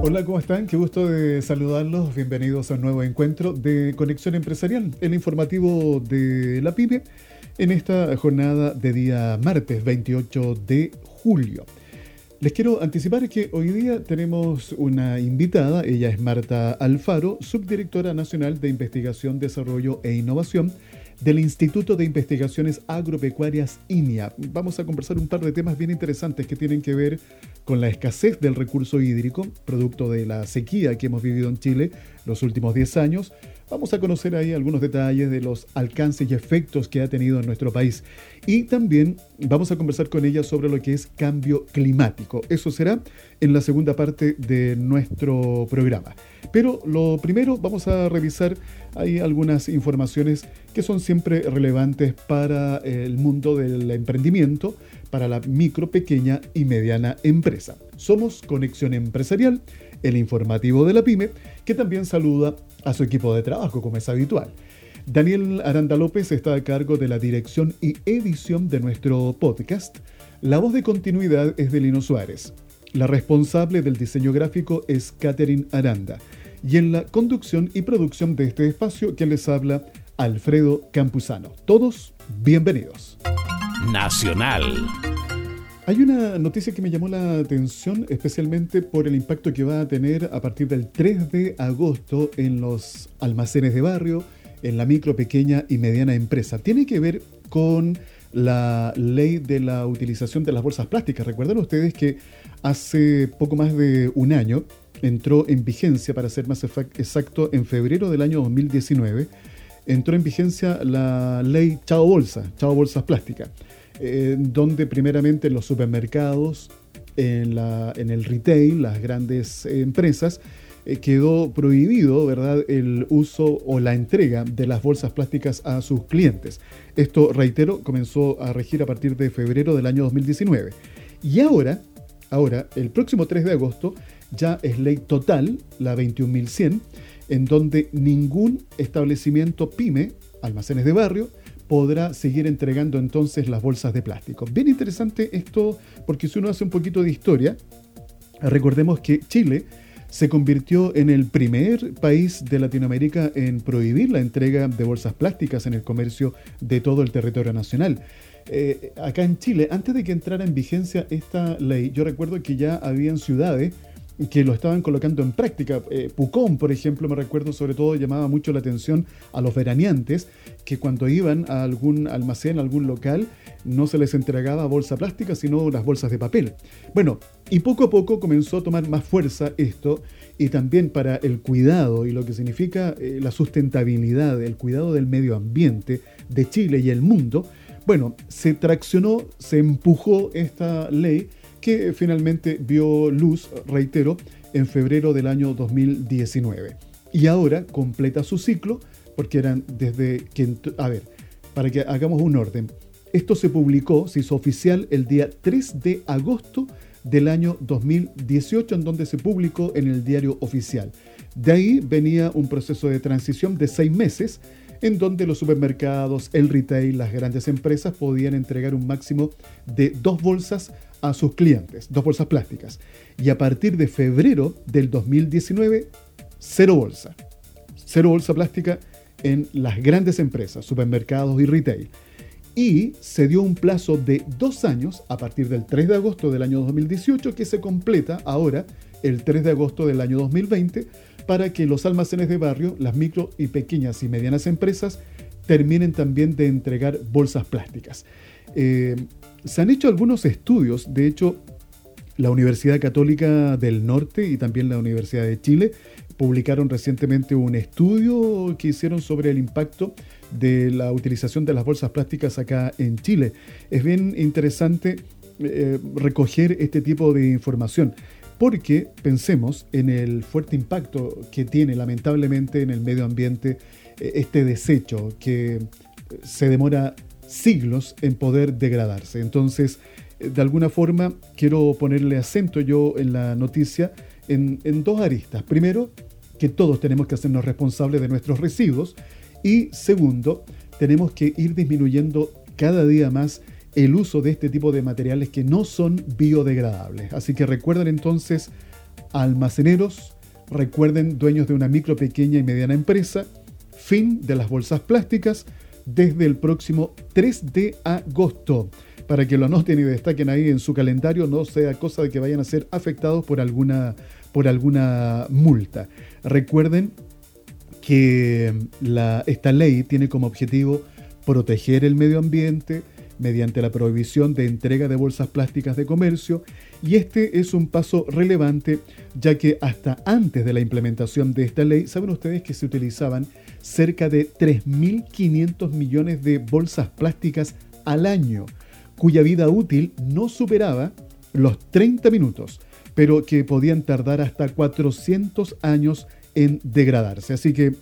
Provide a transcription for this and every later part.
Hola, ¿cómo están? Qué gusto de saludarlos. Bienvenidos a un nuevo encuentro de Conexión Empresarial, el informativo de la PyME, en esta jornada de día martes 28 de julio. Les quiero anticipar que hoy día tenemos una invitada, ella es Marta Alfaro, subdirectora nacional de Investigación, Desarrollo e Innovación del Instituto de Investigaciones Agropecuarias INIA. Vamos a conversar un par de temas bien interesantes que tienen que ver con la escasez del recurso hídrico, producto de la sequía que hemos vivido en Chile los últimos 10 años. Vamos a conocer ahí algunos detalles de los alcances y efectos que ha tenido en nuestro país. Y también vamos a conversar con ella sobre lo que es cambio climático. Eso será en la segunda parte de nuestro programa. Pero lo primero vamos a revisar ahí algunas informaciones que son siempre relevantes para el mundo del emprendimiento, para la micro, pequeña y mediana empresa. Somos Conexión Empresarial, el informativo de la pyme, que también saluda a su equipo de trabajo, como es habitual. Daniel Aranda López está a cargo de la dirección y edición de nuestro podcast. La voz de continuidad es de Lino Suárez. La responsable del diseño gráfico es Catherine Aranda. Y en la conducción y producción de este espacio, quien les habla, Alfredo Campuzano. Todos bienvenidos. Nacional. Hay una noticia que me llamó la atención, especialmente por el impacto que va a tener a partir del 3 de agosto en los almacenes de barrio, en la micro, pequeña y mediana empresa. Tiene que ver con la ley de la utilización de las bolsas plásticas. Recuerdan ustedes que hace poco más de un año entró en vigencia, para ser más exacto, en febrero del año 2019, entró en vigencia la ley Chao Bolsa, Chao Bolsas Plásticas, eh, donde primeramente en los supermercados, en, el retail, las grandes empresas, eh, quedó prohibido ¿verdad? el uso o la entrega de las bolsas plásticas a sus clientes. Esto, reitero, comenzó a regir a partir de febrero del año 2019. Y ahora, ahora, el próximo 3 de agosto, ya es ley total, la 21.100, en donde ningún establecimiento pyme, almacenes de barrio, podrá seguir entregando entonces las bolsas de plástico. Bien interesante esto porque si uno hace un poquito de historia, recordemos que Chile se convirtió en el primer país de Latinoamérica en prohibir la entrega de bolsas plásticas en el comercio de todo el territorio nacional. Eh, acá en Chile, antes de que entrara en vigencia esta ley, yo recuerdo que ya habían ciudades que lo estaban colocando en práctica. Eh, Pucón, por ejemplo, me recuerdo sobre todo llamaba mucho la atención a los veraneantes que cuando iban a algún almacén, a algún local, no se les entregaba bolsa plástica, sino las bolsas de papel. Bueno, y poco a poco comenzó a tomar más fuerza esto y también para el cuidado y lo que significa eh, la sustentabilidad, el cuidado del medio ambiente de Chile y el mundo. Bueno, se traccionó, se empujó esta ley que finalmente vio luz, reitero, en febrero del año 2019. Y ahora completa su ciclo, porque eran desde que... A ver, para que hagamos un orden. Esto se publicó, se hizo oficial el día 3 de agosto del año 2018, en donde se publicó en el diario oficial. De ahí venía un proceso de transición de seis meses, en donde los supermercados, el retail, las grandes empresas podían entregar un máximo de dos bolsas a sus clientes, dos bolsas plásticas. Y a partir de febrero del 2019, cero bolsa. Cero bolsa plástica en las grandes empresas, supermercados y retail. Y se dio un plazo de dos años a partir del 3 de agosto del año 2018 que se completa ahora el 3 de agosto del año 2020 para que los almacenes de barrio, las micro y pequeñas y medianas empresas terminen también de entregar bolsas plásticas. Eh, se han hecho algunos estudios, de hecho, la Universidad Católica del Norte y también la Universidad de Chile publicaron recientemente un estudio que hicieron sobre el impacto de la utilización de las bolsas plásticas acá en Chile. Es bien interesante eh, recoger este tipo de información porque pensemos en el fuerte impacto que tiene lamentablemente en el medio ambiente eh, este desecho que se demora siglos en poder degradarse. Entonces, eh, de alguna forma, quiero ponerle acento yo en la noticia en, dos aristas. Primero, que todos tenemos que hacernos responsables de nuestros residuos. Y segundo, tenemos que ir disminuyendo cada día más el uso de este tipo de materiales que no son biodegradables. Así que recuerden entonces, almaceneros, recuerden dueños de una micro, pequeña y mediana empresa, fin de las bolsas plásticas desde el próximo 3 de agosto. Para que lo anoten y destaquen ahí en su calendario, no sea cosa de que vayan a ser afectados por alguna, por alguna multa. Recuerden que esta ley tiene como objetivo proteger el medio ambiente mediante la prohibición de entrega de bolsas plásticas de comercio y este es un paso relevante ya que hasta antes de la implementación de esta ley, saben ustedes que se utilizaban cerca de 3.500 millones de bolsas plásticas al año, cuya vida útil no superaba los 30 minutos, pero que podían tardar hasta 400 años en degradarse. Así que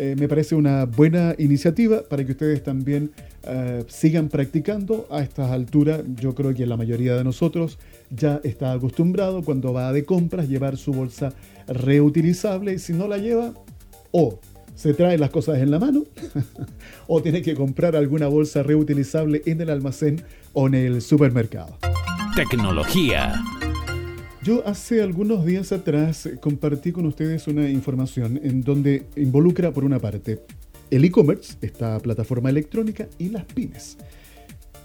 eh, me parece una buena iniciativa para que ustedes también eh, sigan practicando a estas alturas. Yo creo que la mayoría de nosotros ya está acostumbrado cuando va de compras llevar su bolsa reutilizable y si no la lleva, o se trae las cosas en la mano o tiene que comprar alguna bolsa reutilizable en el almacén o en el supermercado. Tecnología. Yo hace algunos días atrás compartí con ustedes una información en donde involucra por una parte el e-commerce, esta plataforma electrónica, y las pymes.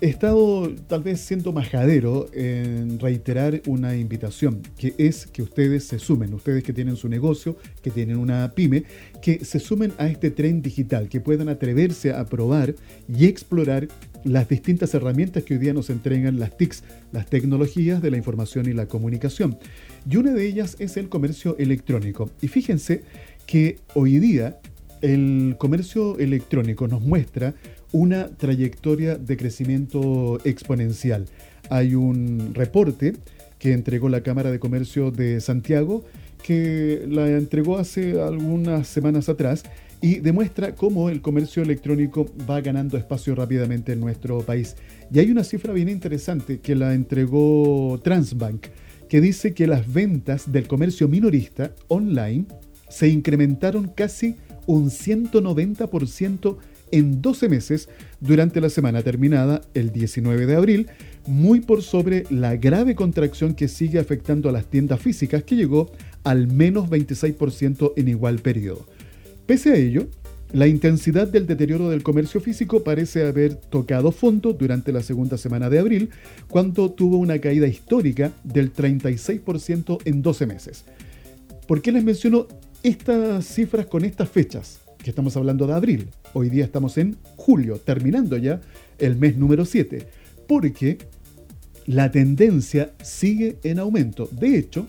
He estado tal vez siendo majadero en reiterar una invitación, que es que ustedes se sumen, ustedes que tienen su negocio, que tienen una pyme, que se sumen a este tren digital, que puedan atreverse a probar y explorar las distintas herramientas que hoy día nos entregan las TICs, las tecnologías de la información y la comunicación. Y una de ellas es el comercio electrónico. Y fíjense que hoy día el comercio electrónico nos muestra una trayectoria de crecimiento exponencial. Hay un reporte que entregó la Cámara de Comercio de Santiago, que la entregó hace algunas semanas atrás y demuestra cómo el comercio electrónico va ganando espacio rápidamente en nuestro país. Y hay una cifra bien interesante que la entregó Transbank, que dice que las ventas del comercio minorista online se incrementaron casi un 190% en 12 meses durante la semana terminada el 19 de abril, muy por sobre la grave contracción que sigue afectando a las tiendas físicas que llegó al menos 26% en igual periodo. Pese a ello, la intensidad del deterioro del comercio físico parece haber tocado fondo durante la segunda semana de abril, cuando tuvo una caída histórica del 36% en 12 meses. ¿Por qué les menciono estas cifras con estas fechas? Que estamos hablando de abril. Hoy día estamos en julio, terminando ya el mes número 7, porque la tendencia sigue en aumento. De hecho,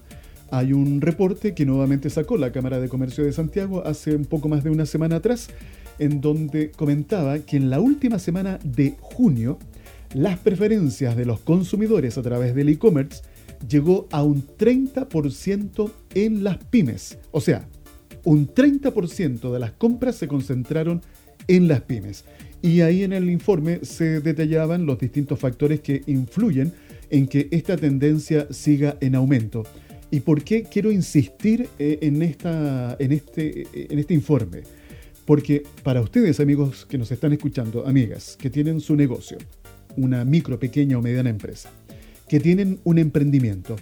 hay un reporte que nuevamente sacó la Cámara de Comercio de Santiago hace un poco más de una semana atrás, en donde comentaba que en la última semana de junio, las preferencias de los consumidores a través del e-commerce llegó a un 30% en las pymes. O sea, un 30% de las compras se concentraron en las pymes. Y ahí en el informe se detallaban los distintos factores que influyen en que esta tendencia siga en aumento. ¿Y por qué quiero insistir eh, en, esta, en, este, eh, en este informe? Porque para ustedes, amigos que nos están escuchando, amigas, que tienen su negocio, una micro, pequeña o mediana empresa, que tienen un emprendimiento,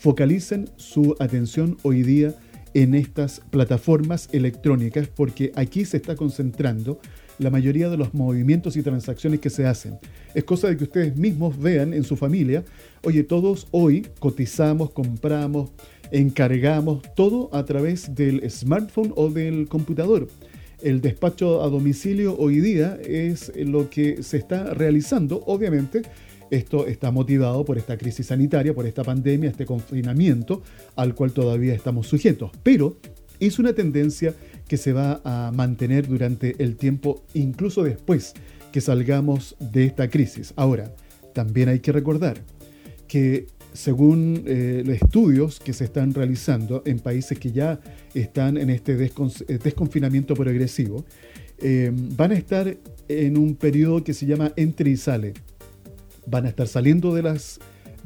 focalicen su atención hoy día en estas plataformas electrónicas porque aquí se está concentrando la mayoría de los movimientos y transacciones que se hacen. Es cosa de que ustedes mismos vean en su familia, oye, todos hoy cotizamos, compramos, encargamos, todo a través del smartphone o del computador. El despacho a domicilio hoy día es lo que se está realizando, obviamente, esto está motivado por esta crisis sanitaria, por esta pandemia, este confinamiento al cual todavía estamos sujetos. Pero es una tendencia que se va a mantener durante el tiempo, incluso después que salgamos de esta crisis. Ahora, también hay que recordar que según eh, los estudios que se están realizando en países que ya están en este eh, desconfinamiento progresivo, eh, van a estar en un periodo que se llama entre y sale van a estar saliendo de, las,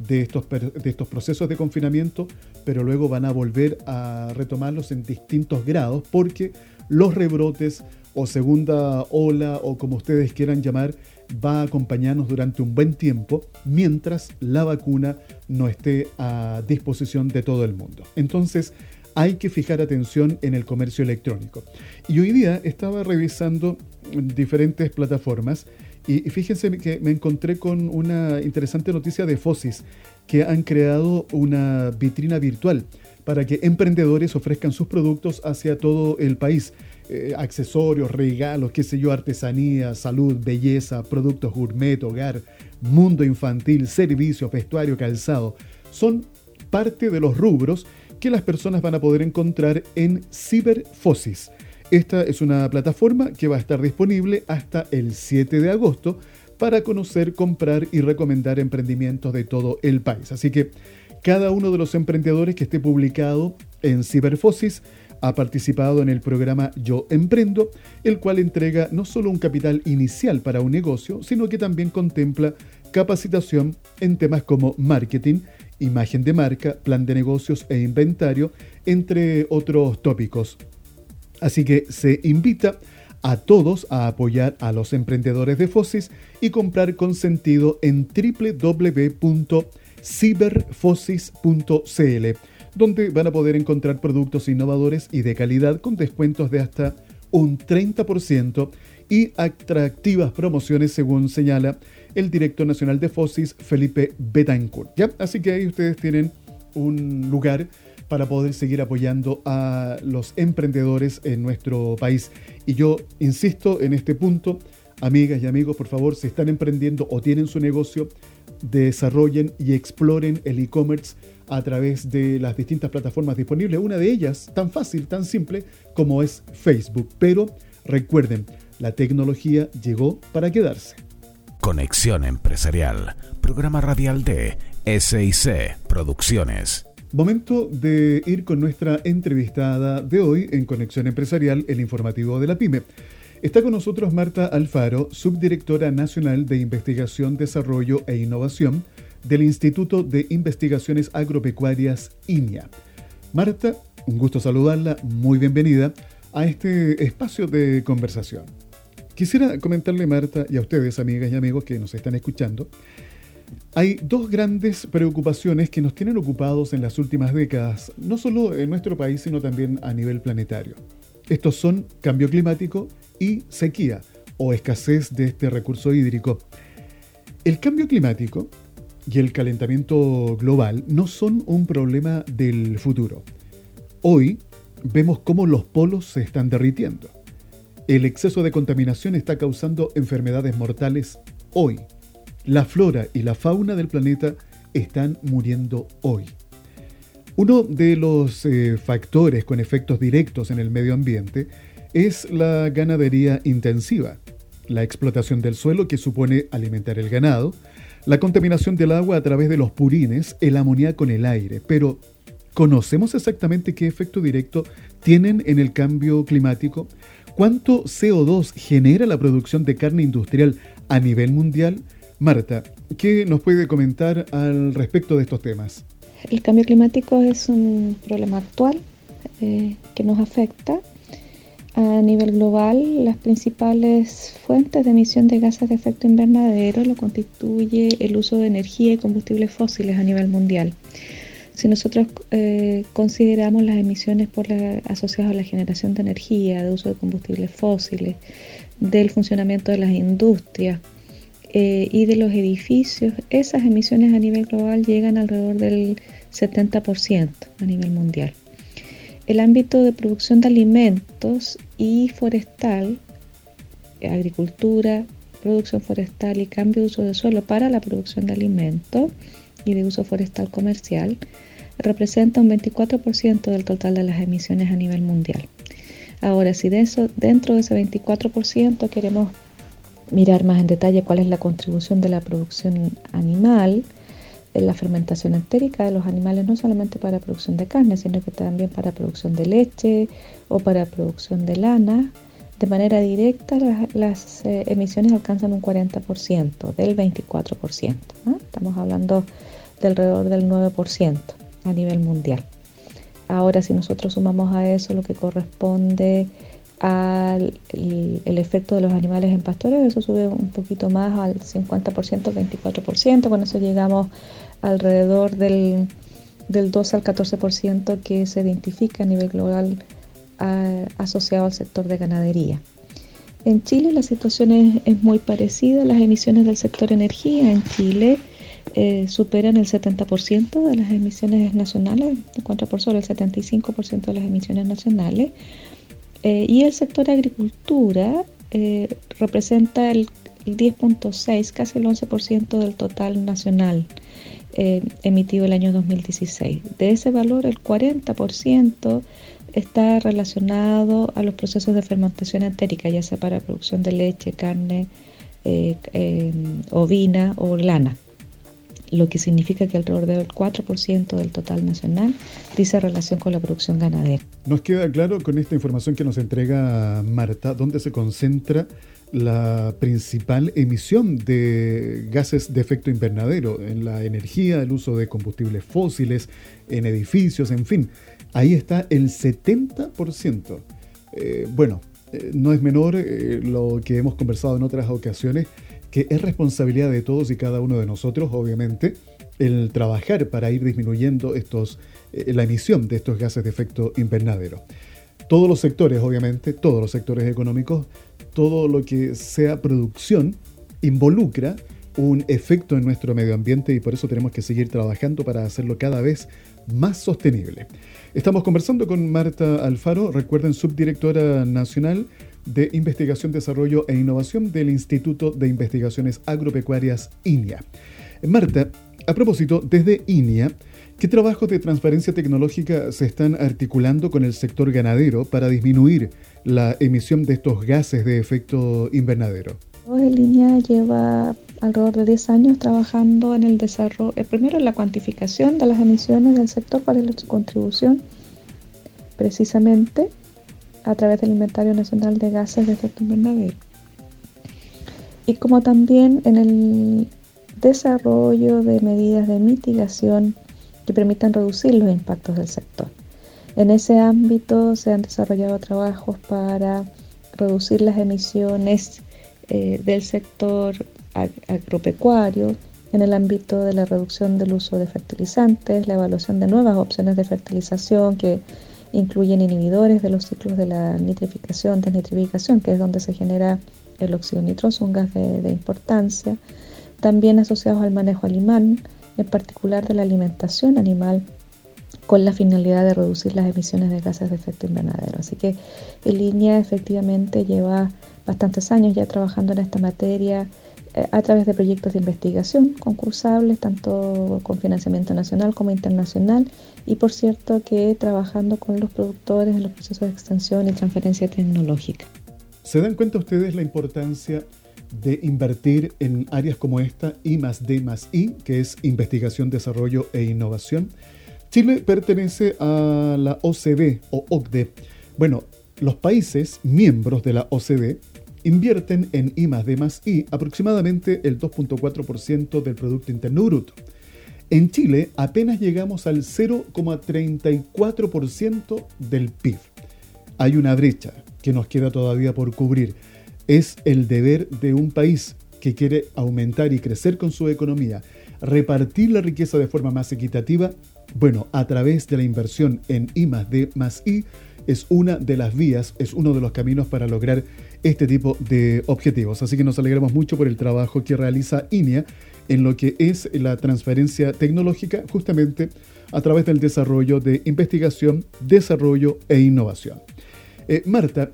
de, estos, de estos procesos de confinamiento, pero luego van a volver a retomarlos en distintos grados porque los rebrotes o segunda ola o como ustedes quieran llamar, va a acompañarnos durante un buen tiempo mientras la vacuna no esté a disposición de todo el mundo. Entonces, hay que fijar atención en el comercio electrónico. Y hoy día estaba revisando diferentes plataformas y fíjense que me encontré con una interesante noticia de Fosis, que han creado una vitrina virtual para que emprendedores ofrezcan sus productos hacia todo el país. Eh, accesorios, regalos, qué sé yo, artesanía, salud, belleza, productos gourmet, hogar, mundo infantil, servicios, vestuario, calzado. Son parte de los rubros que las personas van a poder encontrar en Cyberfosis. Esta es una plataforma que va a estar disponible hasta el 7 de agosto para conocer, comprar y recomendar emprendimientos de todo el país. Así que cada uno de los emprendedores que esté publicado en Cyberfosis ha participado en el programa Yo Emprendo, el cual entrega no solo un capital inicial para un negocio, sino que también contempla capacitación en temas como marketing, imagen de marca, plan de negocios e inventario, entre otros tópicos. Así que se invita a todos a apoyar a los emprendedores de Fosis y comprar con sentido en www.ciberfosis.cl, donde van a poder encontrar productos innovadores y de calidad con descuentos de hasta un 30% y atractivas promociones según señala el director nacional de FOSIS, Felipe Betancourt. ¿Ya? Así que ahí ustedes tienen un lugar para poder seguir apoyando a los emprendedores en nuestro país. Y yo insisto en este punto, amigas y amigos, por favor, si están emprendiendo o tienen su negocio, desarrollen y exploren el e-commerce a través de las distintas plataformas disponibles. Una de ellas, tan fácil, tan simple como es Facebook. Pero recuerden, la tecnología llegó para quedarse. Conexión Empresarial, programa radial de SIC Producciones. Momento de ir con nuestra entrevistada de hoy en Conexión Empresarial, el informativo de la PyME. Está con nosotros Marta Alfaro, subdirectora nacional de Investigación, Desarrollo e Innovación del Instituto de Investigaciones Agropecuarias INIA. Marta, un gusto saludarla, muy bienvenida a este espacio de conversación. Quisiera comentarle, Marta, y a ustedes, amigas y amigos que nos están escuchando, hay dos grandes preocupaciones que nos tienen ocupados en las últimas décadas, no solo en nuestro país, sino también a nivel planetario. Estos son cambio climático y sequía o escasez de este recurso hídrico. El cambio climático y el calentamiento global no son un problema del futuro. Hoy vemos cómo los polos se están derritiendo el exceso de contaminación está causando enfermedades mortales hoy. La flora y la fauna del planeta están muriendo hoy. Uno de los eh, factores con efectos directos en el medio ambiente es la ganadería intensiva, la explotación del suelo que supone alimentar el ganado, la contaminación del agua a través de los purines, el amoníaco en el aire. Pero, ¿conocemos exactamente qué efecto directo tienen en el cambio climático? ¿Cuánto CO2 genera la producción de carne industrial a nivel mundial? Marta, ¿qué nos puede comentar al respecto de estos temas? El cambio climático es un problema actual eh, que nos afecta. A nivel global, las principales fuentes de emisión de gases de efecto invernadero lo constituye el uso de energía y combustibles fósiles a nivel mundial. Si nosotros eh, consideramos las emisiones por asociadas a la generación de energía, de uso de combustibles fósiles, del funcionamiento de las industrias eh, y de los edificios, esas emisiones a nivel global llegan alrededor del 70% a nivel mundial. El ámbito de producción de alimentos y forestal, agricultura, producción forestal y cambio de uso de suelo para la producción de alimentos, y de uso forestal comercial representa un 24% del total de las emisiones a nivel mundial. Ahora, si de eso, dentro de ese 24% queremos mirar más en detalle cuál es la contribución de la producción animal, la fermentación entérica de los animales, no solamente para producción de carne, sino que también para producción de leche o para producción de lana, de manera directa las, eh, emisiones alcanzan un 40% del 24%. Estamos hablando de alrededor del 9% a nivel mundial. Ahora, si nosotros sumamos a eso lo que corresponde al el, efecto de los animales en pastoreo, eso sube un poquito más al 50%, 24%, con eso llegamos alrededor del, del 12 al 14% que se identifica a nivel global asociado al sector de ganadería. En Chile la situación es, muy parecida, las emisiones del sector energía en Chile eh, superan el 70% de las emisiones nacionales, de contra por sobre el 75% de las emisiones nacionales, eh, y el sector agricultura eh, representa el, 10.6, casi el 11% del total nacional eh, emitido el año 2016. De ese valor, el 40% está relacionado a los procesos de fermentación entérica, ya sea para producción de leche, carne, ovina o lana lo que significa que alrededor del 4% del total nacional dice relación con la producción ganadera. Nos queda claro con esta información que nos entrega Marta, dónde se concentra la principal emisión de gases de efecto invernadero, en la energía, el uso de combustibles fósiles, en edificios, en fin. Ahí está el 70%. Eh, bueno, eh, no es menor eh, lo que hemos conversado en otras ocasiones, que es responsabilidad de todos y cada uno de nosotros, obviamente, el trabajar para ir disminuyendo estos, eh, la emisión de estos gases de efecto invernadero. Todos los sectores, obviamente, todos los sectores económicos, todo lo que sea producción, involucra un efecto en nuestro medio ambiente y por eso tenemos que seguir trabajando para hacerlo cada vez más sostenible. Estamos conversando con Marta Alfaro, recuerden, subdirectora nacional de Investigación, Desarrollo e Innovación del Instituto de Investigaciones Agropecuarias INIA. Marta, a propósito, desde INIA, ¿qué trabajos de transparencia tecnológica se están articulando con el sector ganadero para disminuir la emisión de estos gases de efecto invernadero? El INIA lleva alrededor de 10 años trabajando en el desarrollo, eh, primero en la cuantificación de las emisiones del sector para su contribución, precisamente a través del Inventario Nacional de Gases de Efecto Invernadero. Y como también en el desarrollo de medidas de mitigación que permitan reducir los impactos del sector. En ese ámbito se han desarrollado trabajos para reducir las emisiones eh, del sector agropecuario, en el ámbito de la reducción del uso de fertilizantes, la evaluación de nuevas opciones de fertilización que incluyen inhibidores de los ciclos de la nitrificación, desnitrificación, que es donde se genera el óxido nitroso, un gas de, importancia, también asociados al manejo animal, en particular de la alimentación animal, con la finalidad de reducir las emisiones de gases de efecto invernadero. Así que en línea efectivamente lleva bastantes años ya trabajando en esta materia a través de proyectos de investigación concursables, tanto con financiamiento nacional como internacional, y por cierto que trabajando con los productores en los procesos de extensión y transferencia tecnológica. ¿Se dan cuenta ustedes la importancia de invertir en áreas como esta, I más D más I, que es investigación, desarrollo e innovación? Chile pertenece a la OCDE o OCDE. Bueno, los países miembros de la OCDE invierten en I más D más I aproximadamente el 2.4% del Producto Interno Bruto. En Chile apenas llegamos al 0,34% del PIB. Hay una brecha que nos queda todavía por cubrir. Es el deber de un país que quiere aumentar y crecer con su economía, repartir la riqueza de forma más equitativa, bueno, a través de la inversión en I más D más I, es una de las vías, es uno de los caminos para lograr este tipo de objetivos. Así que nos alegramos mucho por el trabajo que realiza INEA en lo que es la transferencia tecnológica justamente a través del desarrollo de investigación, desarrollo e innovación. Eh, Marta,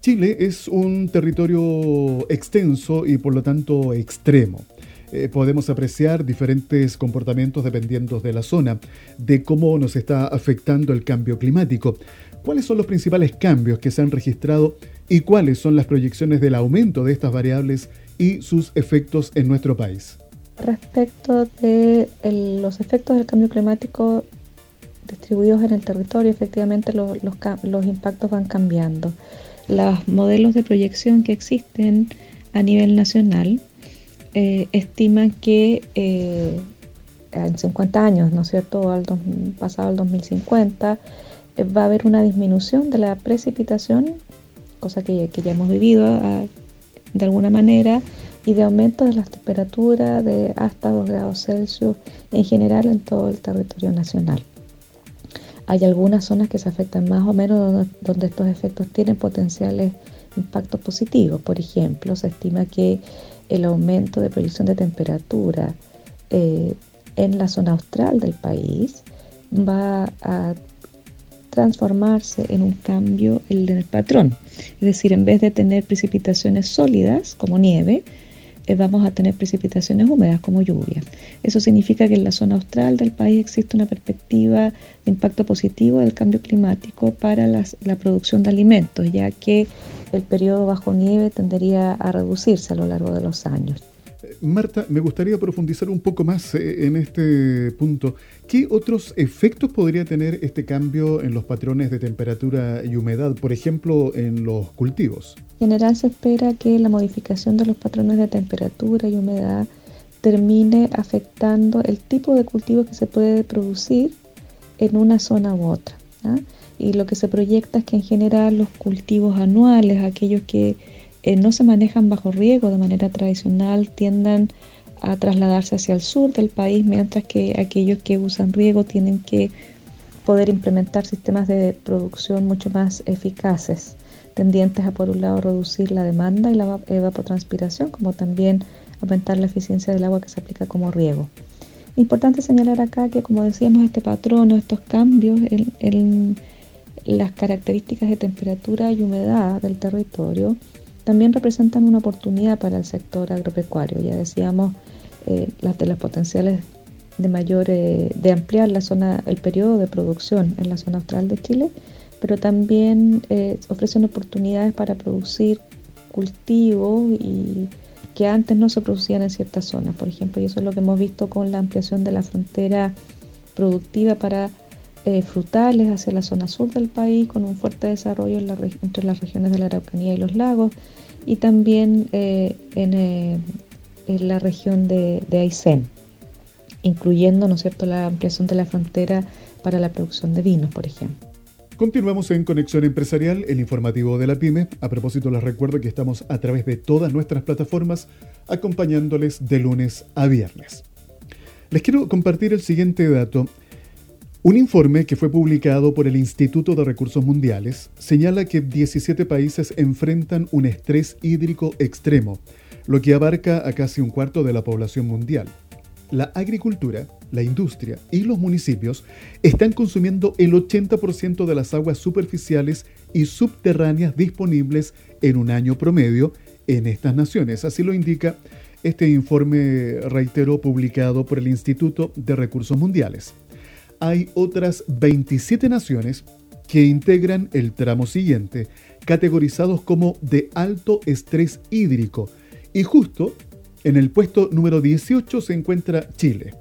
Chile es un territorio extenso y por lo tanto extremo. Eh, podemos apreciar diferentes comportamientos dependiendo de la zona, de cómo nos está afectando el cambio climático. ¿Cuáles son los principales cambios que se han registrado y cuáles son las proyecciones del aumento de estas variables y sus efectos en nuestro país? Respecto de los efectos del cambio climático distribuidos en el territorio, efectivamente los, impactos van cambiando. Los modelos de proyección que existen a nivel nacional eh, estiman que eh, en 50 años, ¿no es cierto?, pasado el 2050, va a haber una disminución de la precipitación cosa que, ya hemos vivido ah, de alguna manera, y de aumento de las temperaturas de hasta 2 grados Celsius en general en todo el territorio nacional. Hay algunas zonas que se afectan más o menos donde, estos efectos tienen potenciales impactos positivos. Por ejemplo, se estima que el aumento de proyección de temperatura eh, en la zona austral del país va a transformarse en un cambio en el patrón. Es decir, en vez de tener precipitaciones sólidas como nieve, eh, vamos a tener precipitaciones húmedas como lluvia. Eso significa que en la zona austral del país existe una perspectiva de impacto positivo del cambio climático para la producción de alimentos, ya que el periodo bajo nieve tendería a reducirse a lo largo de los años. Marta, me gustaría profundizar un poco más eh, en este punto. ¿Qué otros efectos podría tener este cambio en los patrones de temperatura y humedad, por ejemplo, en los cultivos? En general se espera que la modificación de los patrones de temperatura y humedad termine afectando el tipo de cultivo que se puede producir en una zona u otra. Y lo que se proyecta es que en general los cultivos anuales, aquellos que eh, no se manejan bajo riego de manera tradicional tiendan a trasladarse hacia el sur del país, mientras que aquellos que usan riego tienen que poder implementar sistemas de producción mucho más eficaces, tendientes a por un lado reducir la demanda y la evapotranspiración, como también aumentar la eficiencia del agua que se aplica como riego. Importante señalar acá que, como decíamos, este patrón o estos cambios en las características de temperatura y humedad del territorio también representan una oportunidad para el sector agropecuario. Ya decíamos eh, las de las potenciales de mayor eh, de ampliar la zona, el periodo de producción en la zona austral de Chile, pero también eh, ofrecen oportunidades para producir cultivos y que antes no se producían en ciertas zonas, por ejemplo, y eso es lo que hemos visto con la ampliación de la frontera productiva para frutales hacia la zona sur del país, con un fuerte desarrollo entre las regiones de la Araucanía y los lagos, y también eh, eh, en, la región de, de Aysén, incluyendo ¿no es cierto? la ampliación de la frontera para la producción de vinos, por ejemplo. Continuamos en Conexión Empresarial, el informativo de la PyME. A propósito, les recuerdo que estamos a través de todas nuestras plataformas acompañándoles de lunes a viernes. Les quiero compartir el siguiente dato. Un informe que fue publicado por el Instituto de Recursos Mundiales señala que 17 países enfrentan un estrés hídrico extremo, lo que abarca a casi un cuarto de la población mundial. La agricultura, la industria y los municipios están consumiendo el 80% de las aguas superficiales y subterráneas disponibles en un año promedio en estas naciones. Así lo indica este informe, reitero, publicado por el Instituto de Recursos Mundiales hay otras 27 naciones que integran el tramo siguiente, categorizados como de alto estrés hídrico, y justo en el puesto número 18 se encuentra Chile.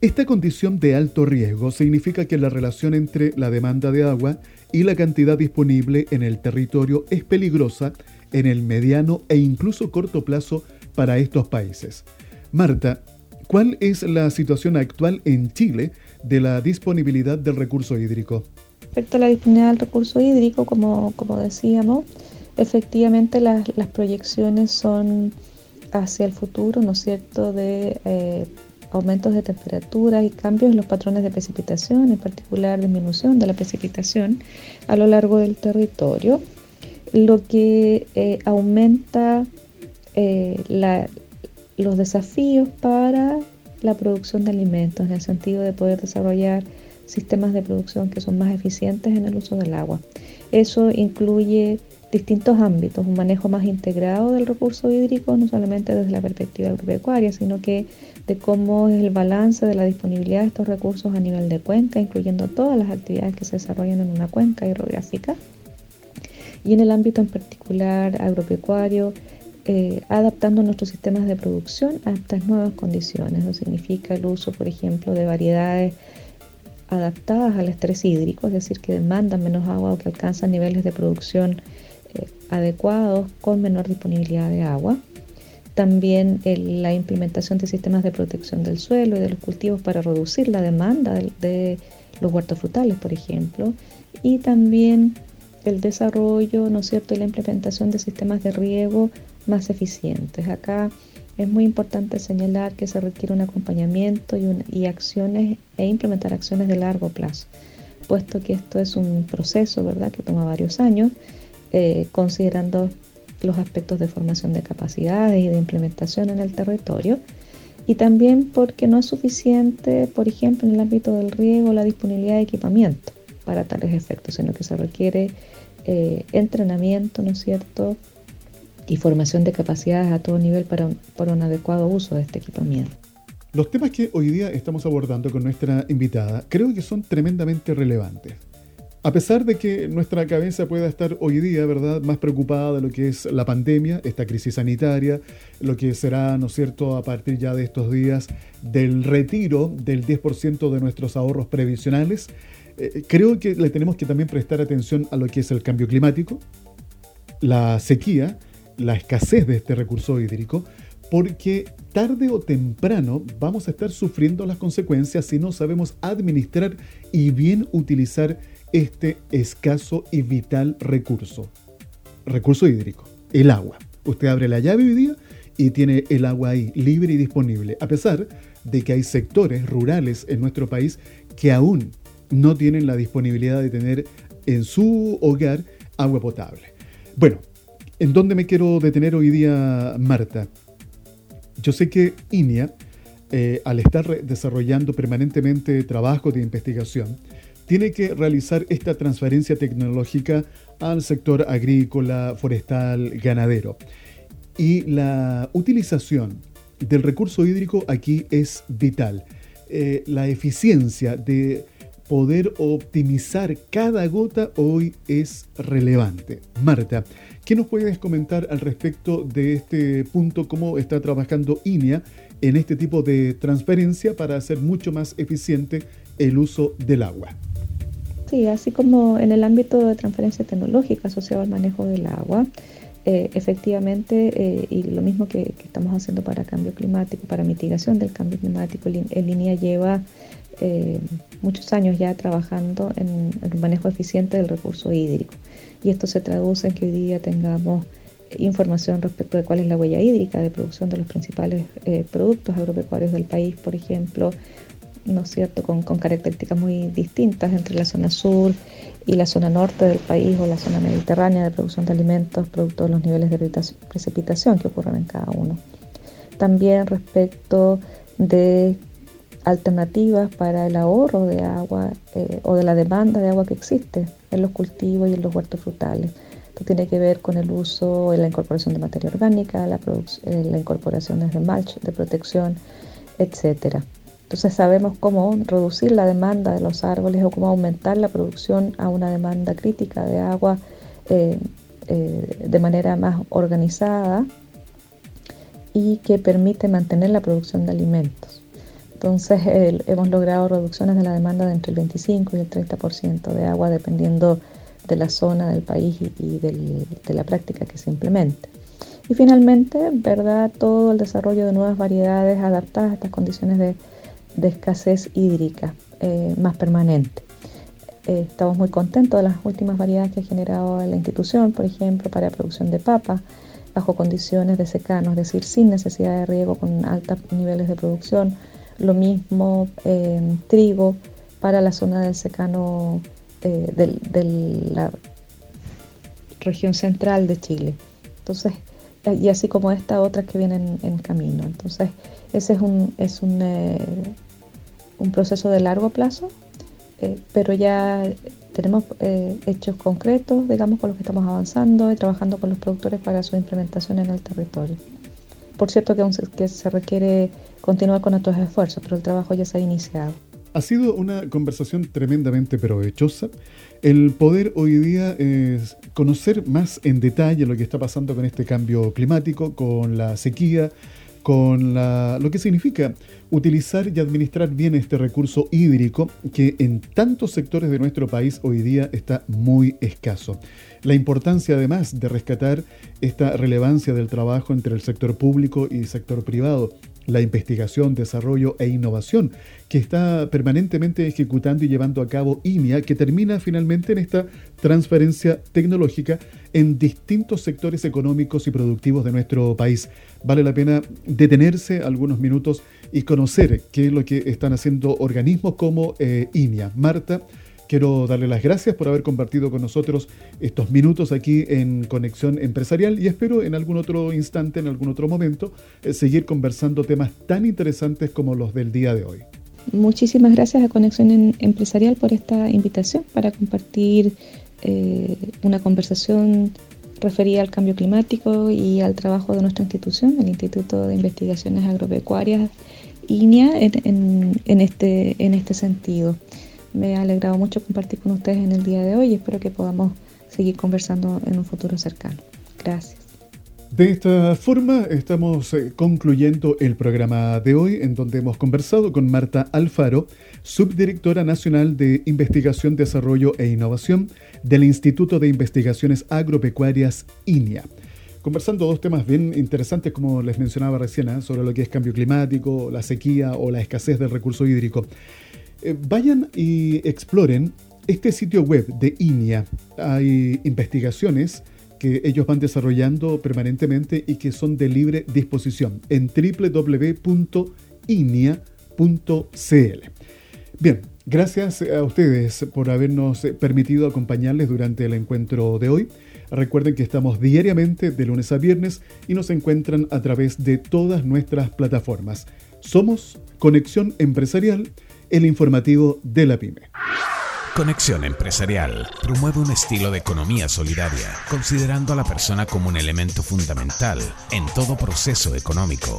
Esta condición de alto riesgo significa que la relación entre la demanda de agua y la cantidad disponible en el territorio es peligrosa en el mediano e incluso corto plazo para estos países. Marta, ¿cuál es la situación actual en Chile de la disponibilidad del recurso hídrico. Respecto a la disponibilidad del recurso hídrico, como, como decíamos, efectivamente las, proyecciones son hacia el futuro, ¿no es cierto?, de eh, aumentos de temperatura y cambios en los patrones de precipitación, en particular disminución de la precipitación a lo largo del territorio, lo que eh, aumenta eh, los desafíos para la producción de alimentos, en el sentido de poder desarrollar sistemas de producción que son más eficientes en el uso del agua. Eso incluye distintos ámbitos, un manejo más integrado del recurso hídrico, no solamente desde la perspectiva agropecuaria, sino que de cómo es el balance de la disponibilidad de estos recursos a nivel de cuenca, incluyendo todas las actividades que se desarrollan en una cuenca hidrográfica. Y en el ámbito en particular agropecuario, eh, adaptando nuestros sistemas de producción a estas nuevas condiciones. Eso significa el uso, por ejemplo, de variedades adaptadas al estrés hídrico, es decir, que demandan menos agua o que alcanzan niveles de producción eh, adecuados con menor disponibilidad de agua. También la implementación de sistemas de protección del suelo y de los cultivos para reducir la demanda de, de los huertos frutales, por ejemplo. Y también el desarrollo, ¿no es cierto?, y la implementación de sistemas de riego más eficientes. Acá es muy importante señalar que se requiere un acompañamiento y, acciones e implementar acciones de largo plazo, puesto que esto es un proceso, ¿verdad?, que toma varios años, eh, considerando los aspectos de formación de capacidades y de implementación en el territorio. Y también porque no es suficiente, por ejemplo, en el ámbito del riego, la disponibilidad de equipamiento para tales efectos, sino que se requiere eh, entrenamiento, ¿no es cierto?, y formación de capacidades a todo nivel para un, para un adecuado uso de este equipamiento. Los temas que hoy día estamos abordando con nuestra invitada creo que son tremendamente relevantes. A pesar de que nuestra cabeza pueda estar hoy día, ¿verdad?, más preocupada de lo que es la pandemia, esta crisis sanitaria, lo que será, ¿no es cierto?, a partir ya de estos días del retiro del 10% de nuestros ahorros previsionales, eh, creo que le tenemos que también prestar atención a lo que es el cambio climático, la sequía, la escasez de este recurso hídrico, porque tarde o temprano vamos a estar sufriendo las consecuencias si no sabemos administrar y bien utilizar este escaso y vital recurso. Recurso hídrico, el agua. Usted abre la llave hoy día y tiene el agua ahí, libre y disponible, a pesar de que hay sectores rurales en nuestro país que aún no tienen la disponibilidad de tener en su hogar agua potable. Bueno, ¿en dónde me quiero detener hoy día, Marta? Yo sé que INEA, eh, al estar desarrollando permanentemente trabajos de investigación, tiene que realizar esta transferencia tecnológica al sector agrícola, forestal, ganadero. Y la utilización del recurso hídrico aquí es vital. Eh, la eficiencia de poder optimizar cada gota hoy es relevante. Marta, ¿qué nos puedes comentar al respecto de este punto? ¿Cómo está trabajando INEA en este tipo de transferencia para hacer mucho más eficiente el uso del agua? Sí, así como en el ámbito de transferencia tecnológica asociado al manejo del agua, eh, efectivamente, eh, y lo mismo que, estamos haciendo para cambio climático, para mitigación del cambio climático, el, INEA lleva eh, muchos años ya trabajando en, el manejo eficiente del recurso hídrico. Y esto se traduce en que hoy día tengamos información respecto de cuál es la huella hídrica de producción de los principales eh, productos agropecuarios del país, por ejemplo, ¿no es cierto?, con, con, características muy distintas entre la zona sur y la zona norte del país o la zona mediterránea de producción de alimentos, producto de los niveles de precipitación que ocurren en cada uno. También respecto de alternativas para el ahorro de agua eh, o de la demanda de agua que existe en los cultivos y en los huertos frutales. Esto tiene que ver con el uso y la incorporación de materia orgánica, la, eh, la incorporación de mulch, de protección, etc. Entonces sabemos cómo reducir la demanda de los árboles o cómo aumentar la producción a una demanda crítica de agua eh, de manera más organizada y que permite mantener la producción de alimentos. Entonces hemos logrado reducciones de la demanda de entre el 25 y el 30% de agua dependiendo de la zona del país y, de la práctica que se implemente. Y finalmente, ¿verdad? todo el desarrollo de nuevas variedades adaptadas a estas condiciones de, escasez hídrica eh, más permanente. Eh, estamos muy contentos de las últimas variedades que ha generado la institución, por ejemplo, para producción de papa, bajo condiciones de secano, es decir, sin necesidad de riego, con altos niveles de producción, lo mismo eh, trigo para la zona del secano eh, de la región central de Chile. Entonces, y así como esta, otras que vienen en camino. Entonces, ese es un, es un, eh, un proceso de largo plazo, pero ya tenemos hechos concretos, digamos, con los que estamos avanzando y trabajando con los productores para su implementación en el territorio. Por cierto que, que se requiere continuar con nuestros esfuerzos, pero el trabajo ya se ha iniciado. Ha sido una conversación tremendamente provechosa. El poder hoy día es conocer más en detalle lo que está pasando con este cambio climático, con la sequía, con lo que significa utilizar y administrar bien este recurso hídrico que en tantos sectores de nuestro país hoy día está muy escaso. La importancia además de rescatar esta relevancia del trabajo entre el sector público y el sector privado la investigación, desarrollo e innovación que está permanentemente ejecutando y llevando a cabo INIA, que termina finalmente en esta transferencia tecnológica en distintos sectores económicos y productivos de nuestro país. Vale la pena detenerse algunos minutos y conocer qué es lo que están haciendo organismos como eh, INIA. Marta, Quiero darle las gracias por haber compartido con nosotros estos minutos aquí en Conexión Empresarial y espero en algún otro instante, en algún otro momento, eh, seguir conversando temas tan interesantes como los del día de hoy. Muchísimas gracias a Conexión Empresarial por esta invitación para compartir eh, una conversación referida al cambio climático y al trabajo de nuestra institución, el Instituto de Investigaciones Agropecuarias, INIA, en, este, en este sentido. Me ha alegrado mucho compartir con ustedes en el día de hoy y espero que podamos seguir conversando en un futuro cercano. Gracias. De esta forma estamos eh, concluyendo el programa de hoy en donde hemos conversado con Marta Alfaro, subdirectora nacional de Investigación, Desarrollo e Innovación del Instituto de Investigaciones Agropecuarias INIA. Conversando dos temas bien interesantes, como les mencionaba recién, ¿eh? sobre lo que es cambio climático, la sequía o la escasez del recurso hídrico. Eh, vayan y exploren este sitio web de INIA. Hay investigaciones que ellos van desarrollando permanentemente y que son de libre disposición en www.inia.cl. Bien, gracias a ustedes por habernos permitido acompañarles durante el encuentro de hoy. Recuerden que estamos diariamente de lunes a viernes y nos encuentran a través de todas nuestras plataformas. Somos Conexión Empresarial el informativo de la pyme. Conexión Empresarial promueve un estilo de economía solidaria, considerando a la persona como un elemento fundamental en todo proceso económico.